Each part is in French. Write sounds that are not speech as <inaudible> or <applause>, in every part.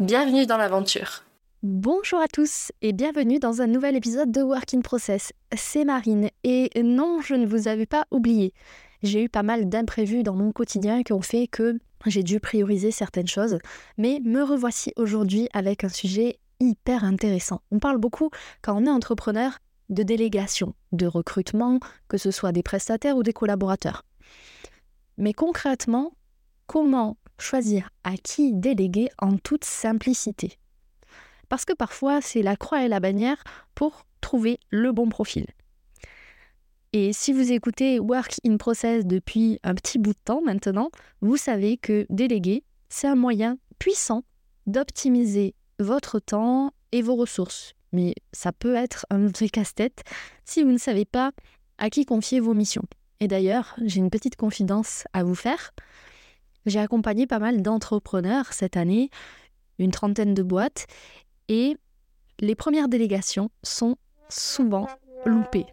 Bienvenue dans l'aventure. Bonjour à tous et bienvenue dans un nouvel épisode de Work in Process. C'est Marine et non, je ne vous avais pas oublié. J'ai eu pas mal d'imprévus dans mon quotidien qui ont fait que j'ai dû prioriser certaines choses, mais me revoici aujourd'hui avec un sujet hyper intéressant. On parle beaucoup quand on est entrepreneur de délégation, de recrutement, que ce soit des prestataires ou des collaborateurs. Mais concrètement, comment choisir à qui déléguer en toute simplicité. Parce que parfois, c'est la croix et la bannière pour trouver le bon profil. Et si vous écoutez Work in Process depuis un petit bout de temps maintenant, vous savez que déléguer, c'est un moyen puissant d'optimiser votre temps et vos ressources. Mais ça peut être un vrai casse-tête si vous ne savez pas à qui confier vos missions. Et d'ailleurs, j'ai une petite confidence à vous faire. J'ai accompagné pas mal d'entrepreneurs cette année, une trentaine de boîtes, et les premières délégations sont souvent loupées.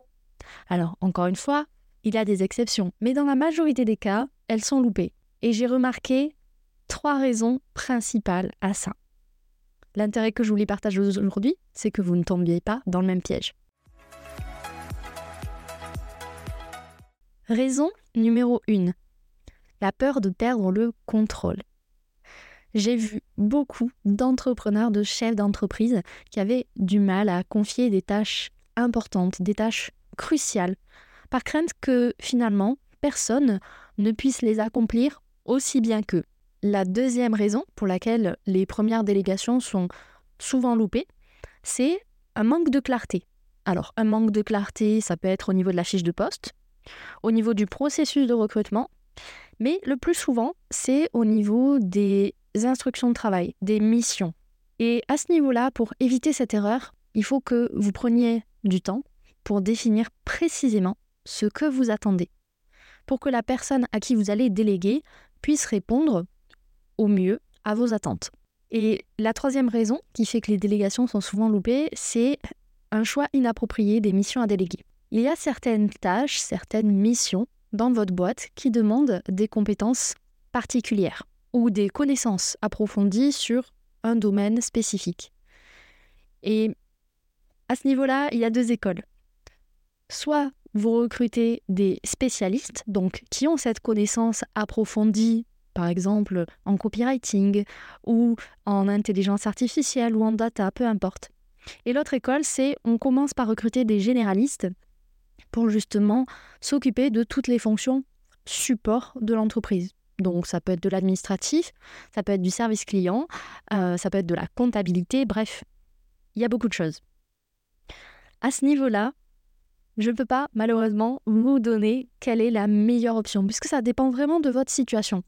Alors, encore une fois, il y a des exceptions, mais dans la majorité des cas, elles sont loupées. Et j'ai remarqué trois raisons principales à ça. L'intérêt que je voulais partager aujourd'hui, c'est que vous ne tombiez pas dans le même piège. Raison numéro 1 la peur de perdre le contrôle. J'ai vu beaucoup d'entrepreneurs, de chefs d'entreprise qui avaient du mal à confier des tâches importantes, des tâches cruciales, par crainte que finalement personne ne puisse les accomplir aussi bien qu'eux. La deuxième raison pour laquelle les premières délégations sont souvent loupées, c'est un manque de clarté. Alors, un manque de clarté, ça peut être au niveau de la fiche de poste, au niveau du processus de recrutement, mais le plus souvent, c'est au niveau des instructions de travail, des missions. Et à ce niveau-là, pour éviter cette erreur, il faut que vous preniez du temps pour définir précisément ce que vous attendez, pour que la personne à qui vous allez déléguer puisse répondre au mieux à vos attentes. Et la troisième raison qui fait que les délégations sont souvent loupées, c'est un choix inapproprié des missions à déléguer. Il y a certaines tâches, certaines missions dans votre boîte qui demandent des compétences particulières ou des connaissances approfondies sur un domaine spécifique. Et à ce niveau-là, il y a deux écoles. Soit vous recrutez des spécialistes, donc qui ont cette connaissance approfondie, par exemple en copywriting ou en intelligence artificielle ou en data, peu importe. Et l'autre école, c'est on commence par recruter des généralistes pour justement s'occuper de toutes les fonctions support de l'entreprise. Donc ça peut être de l'administratif, ça peut être du service client, euh, ça peut être de la comptabilité, bref, il y a beaucoup de choses. À ce niveau-là, je ne peux pas malheureusement vous donner quelle est la meilleure option, puisque ça dépend vraiment de votre situation.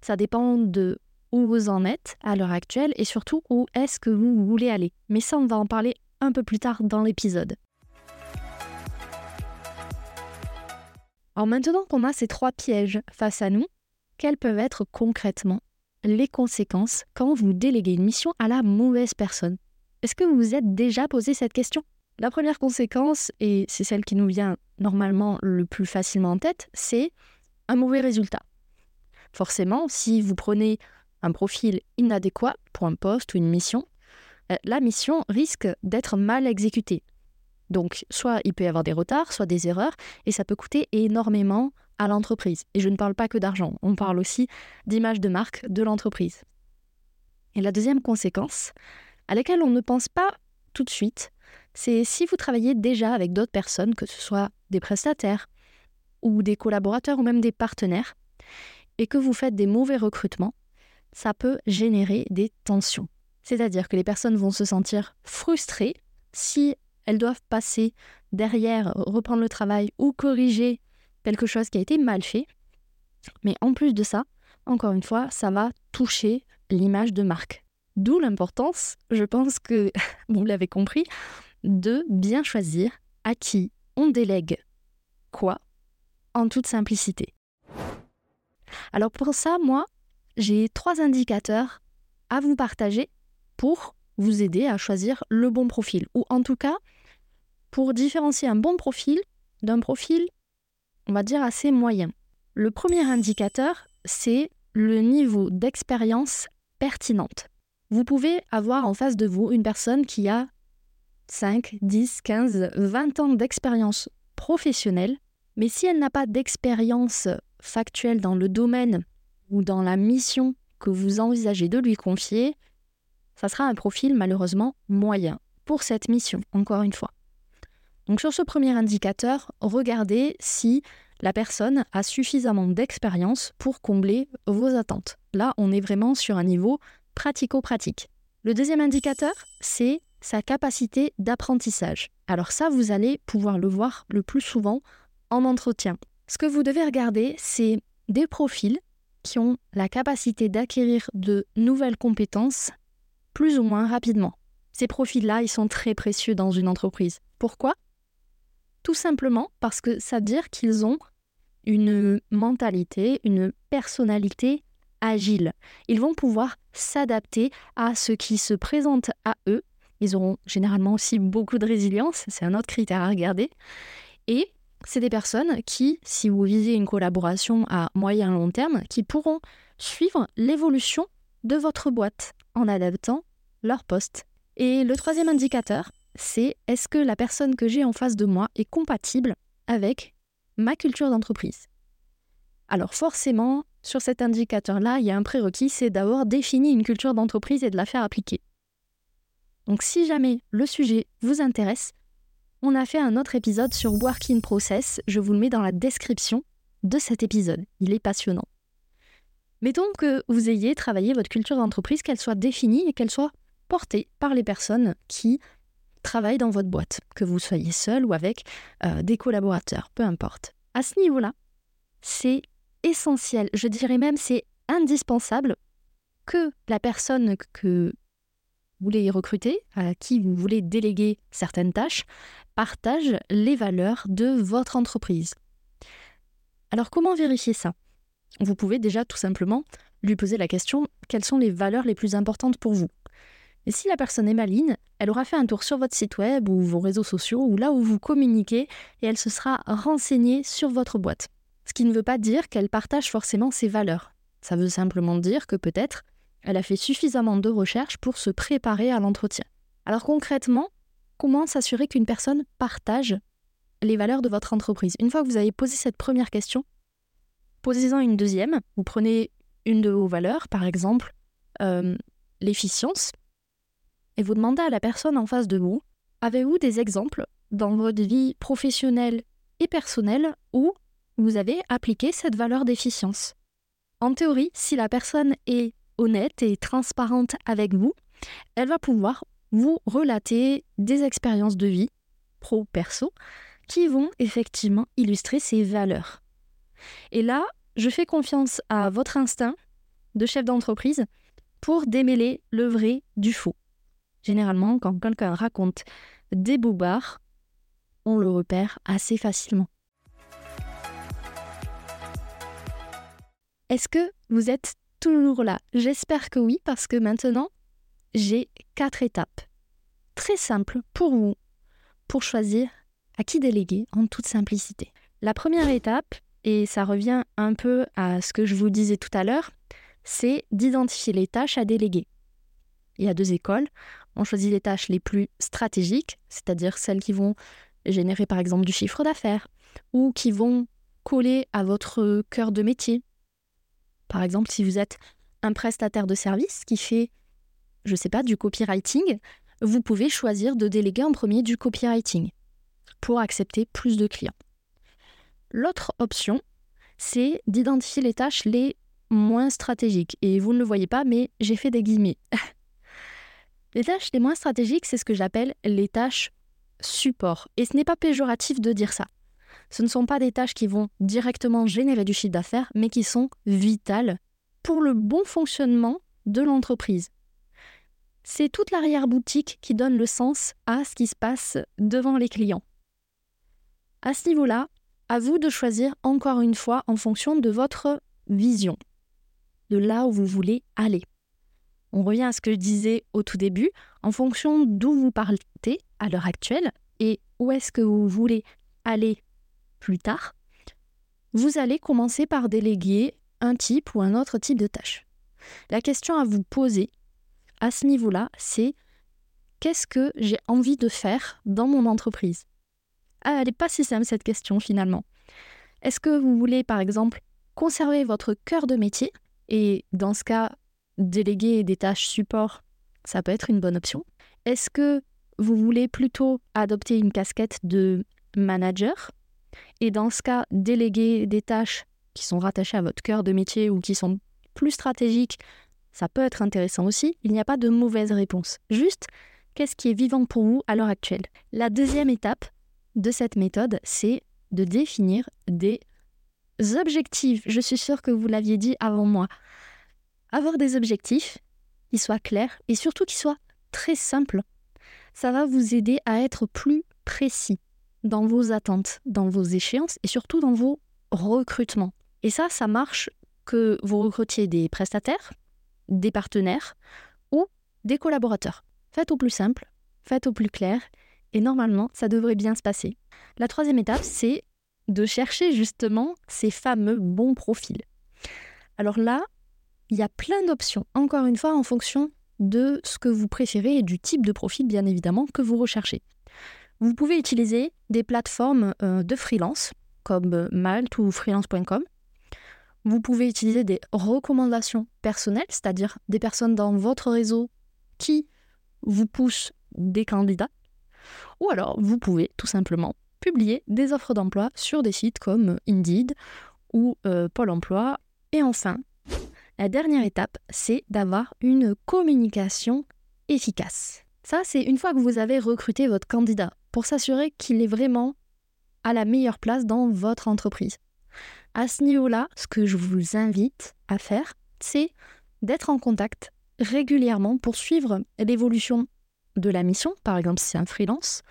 Ça dépend de où vous en êtes à l'heure actuelle et surtout où est-ce que vous voulez aller. Mais ça, on va en parler un peu plus tard dans l'épisode. Alors maintenant qu'on a ces trois pièges face à nous, quelles peuvent être concrètement les conséquences quand vous déléguez une mission à la mauvaise personne? Est-ce que vous vous êtes déjà posé cette question? La première conséquence, et c'est celle qui nous vient normalement le plus facilement en tête, c'est un mauvais résultat. Forcément, si vous prenez un profil inadéquat pour un poste ou une mission, euh, la mission risque d'être mal exécutée. Donc, soit il peut y avoir des retards, soit des erreurs, et ça peut coûter énormément à l'entreprise. Et je ne parle pas que d'argent, on parle aussi d'image de marque de l'entreprise. Et la deuxième conséquence, à laquelle on ne pense pas tout de suite, c'est si vous travaillez déjà avec d'autres personnes, que ce soit des prestataires ou des collaborateurs ou même des partenaires, et que vous faites des mauvais recrutements, ça peut générer des tensions. C'est-à-dire que les personnes vont se sentir frustrées si elles doivent passer derrière, reprendre le travail ou corriger quelque chose qui a été mal fait. Mais en plus de ça, encore une fois, ça va toucher l'image de marque. D'où l'importance, je pense que <laughs> vous l'avez compris, de bien choisir à qui on délègue quoi en toute simplicité. Alors pour ça, moi, j'ai trois indicateurs à vous partager pour vous aider à choisir le bon profil, ou en tout cas pour différencier un bon profil d'un profil, on va dire, assez moyen. Le premier indicateur, c'est le niveau d'expérience pertinente. Vous pouvez avoir en face de vous une personne qui a 5, 10, 15, 20 ans d'expérience professionnelle, mais si elle n'a pas d'expérience factuelle dans le domaine ou dans la mission que vous envisagez de lui confier, ça sera un profil malheureusement moyen pour cette mission, encore une fois. Donc sur ce premier indicateur, regardez si la personne a suffisamment d'expérience pour combler vos attentes. Là, on est vraiment sur un niveau pratico-pratique. Le deuxième indicateur, c'est sa capacité d'apprentissage. Alors ça, vous allez pouvoir le voir le plus souvent en entretien. Ce que vous devez regarder, c'est des profils qui ont la capacité d'acquérir de nouvelles compétences plus ou moins rapidement. Ces profils-là, ils sont très précieux dans une entreprise. Pourquoi? Tout simplement parce que ça veut dire qu'ils ont une mentalité, une personnalité agile. Ils vont pouvoir s'adapter à ce qui se présente à eux. Ils auront généralement aussi beaucoup de résilience, c'est un autre critère à regarder. Et c'est des personnes qui, si vous visez une collaboration à moyen long terme, qui pourront suivre l'évolution de votre boîte en adaptant leur poste. Et le troisième indicateur, c'est est-ce que la personne que j'ai en face de moi est compatible avec ma culture d'entreprise? Alors forcément, sur cet indicateur-là, il y a un prérequis, c'est d'avoir défini une culture d'entreprise et de la faire appliquer. Donc si jamais le sujet vous intéresse, on a fait un autre épisode sur Working Process, je vous le mets dans la description de cet épisode. Il est passionnant. Mettons que vous ayez travaillé votre culture d'entreprise, qu'elle soit définie et qu'elle soit portée par les personnes qui travaillent dans votre boîte, que vous soyez seul ou avec euh, des collaborateurs, peu importe. À ce niveau-là, c'est essentiel, je dirais même c'est indispensable que la personne que vous voulez recruter, à qui vous voulez déléguer certaines tâches, partage les valeurs de votre entreprise. Alors comment vérifier ça? Vous pouvez déjà tout simplement lui poser la question quelles sont les valeurs les plus importantes pour vous? Et si la personne est maligne, elle aura fait un tour sur votre site web ou vos réseaux sociaux ou là où vous communiquez et elle se sera renseignée sur votre boîte. Ce qui ne veut pas dire qu'elle partage forcément ses valeurs. Ça veut simplement dire que peut-être elle a fait suffisamment de recherches pour se préparer à l'entretien. Alors concrètement, comment s'assurer qu'une personne partage les valeurs de votre entreprise? Une fois que vous avez posé cette première question, posez-en une deuxième. Vous prenez une de vos valeurs, par exemple euh, l'efficience, et vous demandez à la personne en face de vous, avez-vous des exemples dans votre vie professionnelle et personnelle où vous avez appliqué cette valeur d'efficience? En théorie, si la personne est honnête et transparente avec vous, elle va pouvoir vous relater des expériences de vie, pro-perso, qui vont effectivement illustrer ces valeurs. Et là, je fais confiance à votre instinct de chef d'entreprise pour démêler le vrai du faux. Généralement, quand quelqu'un raconte des bobards, on le repère assez facilement. Est-ce que vous êtes toujours là? J'espère que oui, parce que maintenant, j'ai quatre étapes très simples pour vous, pour choisir à qui déléguer en toute simplicité. La première étape, et ça revient un peu à ce que je vous disais tout à l'heure, c'est d'identifier les tâches à déléguer. Il y a deux écoles. On choisit les tâches les plus stratégiques, c'est-à-dire celles qui vont générer par exemple du chiffre d'affaires ou qui vont coller à votre cœur de métier. Par exemple, si vous êtes un prestataire de service qui fait, je ne sais pas, du copywriting, vous pouvez choisir de déléguer en premier du copywriting pour accepter plus de clients. L'autre option, c'est d'identifier les tâches les moins stratégiques. Et vous ne le voyez pas, mais j'ai fait des guillemets. <laughs> Les tâches les moins stratégiques, c'est ce que j'appelle les tâches support. Et ce n'est pas péjoratif de dire ça. Ce ne sont pas des tâches qui vont directement générer du chiffre d'affaires, mais qui sont vitales pour le bon fonctionnement de l'entreprise. c'est toute l'arrière-boutique qui donne le sens à ce qui se passe devant les clients. À ce niveau-là, à vous de choisir encore une fois en fonction de votre vision, de là où vous voulez aller. On revient à ce que je disais au tout début, en fonction d'où vous partez à l'heure actuelle et où est-ce que vous voulez aller plus tard, vous allez commencer par déléguer un type ou un autre type de tâche. La question à vous poser à ce niveau-là, c'est qu'est-ce que j'ai envie de faire dans mon entreprise? Ah, Elle n'est pas si simple cette question finalement. Est-ce que vous voulez par exemple conserver votre cœur de métier et dans ce cas déléguer des tâches support, ça peut être une bonne option. Est-ce que vous voulez plutôt adopter une casquette de manager et dans ce cas déléguer des tâches qui sont rattachées à votre cœur de métier ou qui sont plus stratégiques, ça peut être intéressant aussi. Il n'y a pas de mauvaise réponse. Juste, qu'est-ce qui est vivant pour vous à l'heure actuelle? La deuxième étape de cette méthode, c'est de définir des objectifs. Je suis sûre que vous l'aviez dit avant moi. Avoir des objectifs qui soient clairs et surtout qui soient très simples. Ça va vous aider à être plus précis dans vos attentes, dans vos échéances et surtout dans vos recrutements. Et ça, ça marche que vous recrutiez des prestataires, des partenaires ou des collaborateurs. Faites au plus simple, faites au plus clair et normalement, ça devrait bien se passer. La troisième étape, c'est de chercher justement ces fameux bons profils. Alors là, il y a plein d'options, encore une fois, en fonction de ce que vous préférez et du type de profil, bien évidemment, que vous recherchez. Vous pouvez utiliser des plateformes euh, de freelance, comme euh, Malt ou freelance.com. Vous pouvez utiliser des recommandations personnelles, c'est-à-dire des personnes dans votre réseau qui vous poussent des candidats. Ou alors, vous pouvez tout simplement publier des offres d'emploi sur des sites comme Indeed ou euh, Pôle Emploi. Et enfin, la dernière étape, c'est d'avoir une communication efficace. Ça, c'est une fois que vous avez recruté votre candidat pour s'assurer qu'il est vraiment à la meilleure place dans votre entreprise. À ce niveau-là, ce que je vous invite à faire, c'est d'être en contact régulièrement pour suivre l'évolution de la mission, par exemple si c'est un freelance,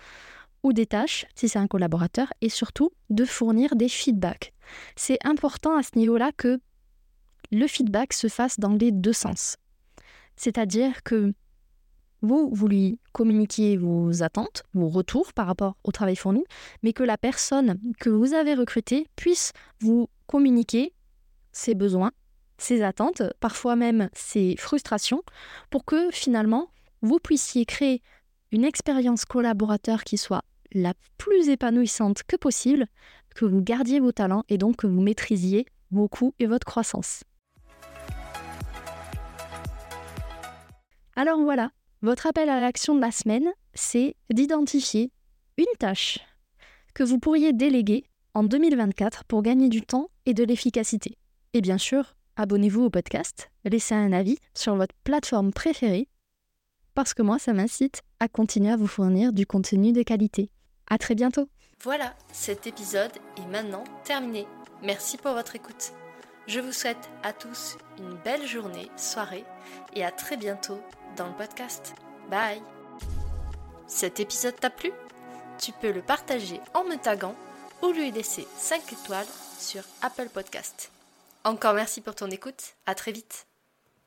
ou des tâches si c'est un collaborateur, et surtout de fournir des feedbacks. C'est important à ce niveau-là que le feedback se fasse dans les deux sens. C'est-à-dire que vous, vous lui communiquiez vos attentes, vos retours par rapport au travail fourni, mais que la personne que vous avez recrutée puisse vous communiquer ses besoins, ses attentes, parfois même ses frustrations, pour que finalement vous puissiez créer une expérience collaborateur qui soit la plus épanouissante que possible, que vous gardiez vos talents et donc que vous maîtrisiez vos coûts et votre croissance. Alors voilà, votre appel à l'action de la semaine, c'est d'identifier une tâche que vous pourriez déléguer en 2024 pour gagner du temps et de l'efficacité. Et bien sûr, abonnez-vous au podcast, laissez un avis sur votre plateforme préférée, parce que moi, ça m'incite à continuer à vous fournir du contenu de qualité. À très bientôt. Voilà, cet épisode est maintenant terminé. Merci pour votre écoute. Je vous souhaite à tous une belle journée, soirée et à très bientôt dans le podcast. Bye Cet épisode t'a plu? Tu peux le partager en me taguant ou lui laisser 5 étoiles sur Apple Podcast. Encore merci pour ton écoute, à très vite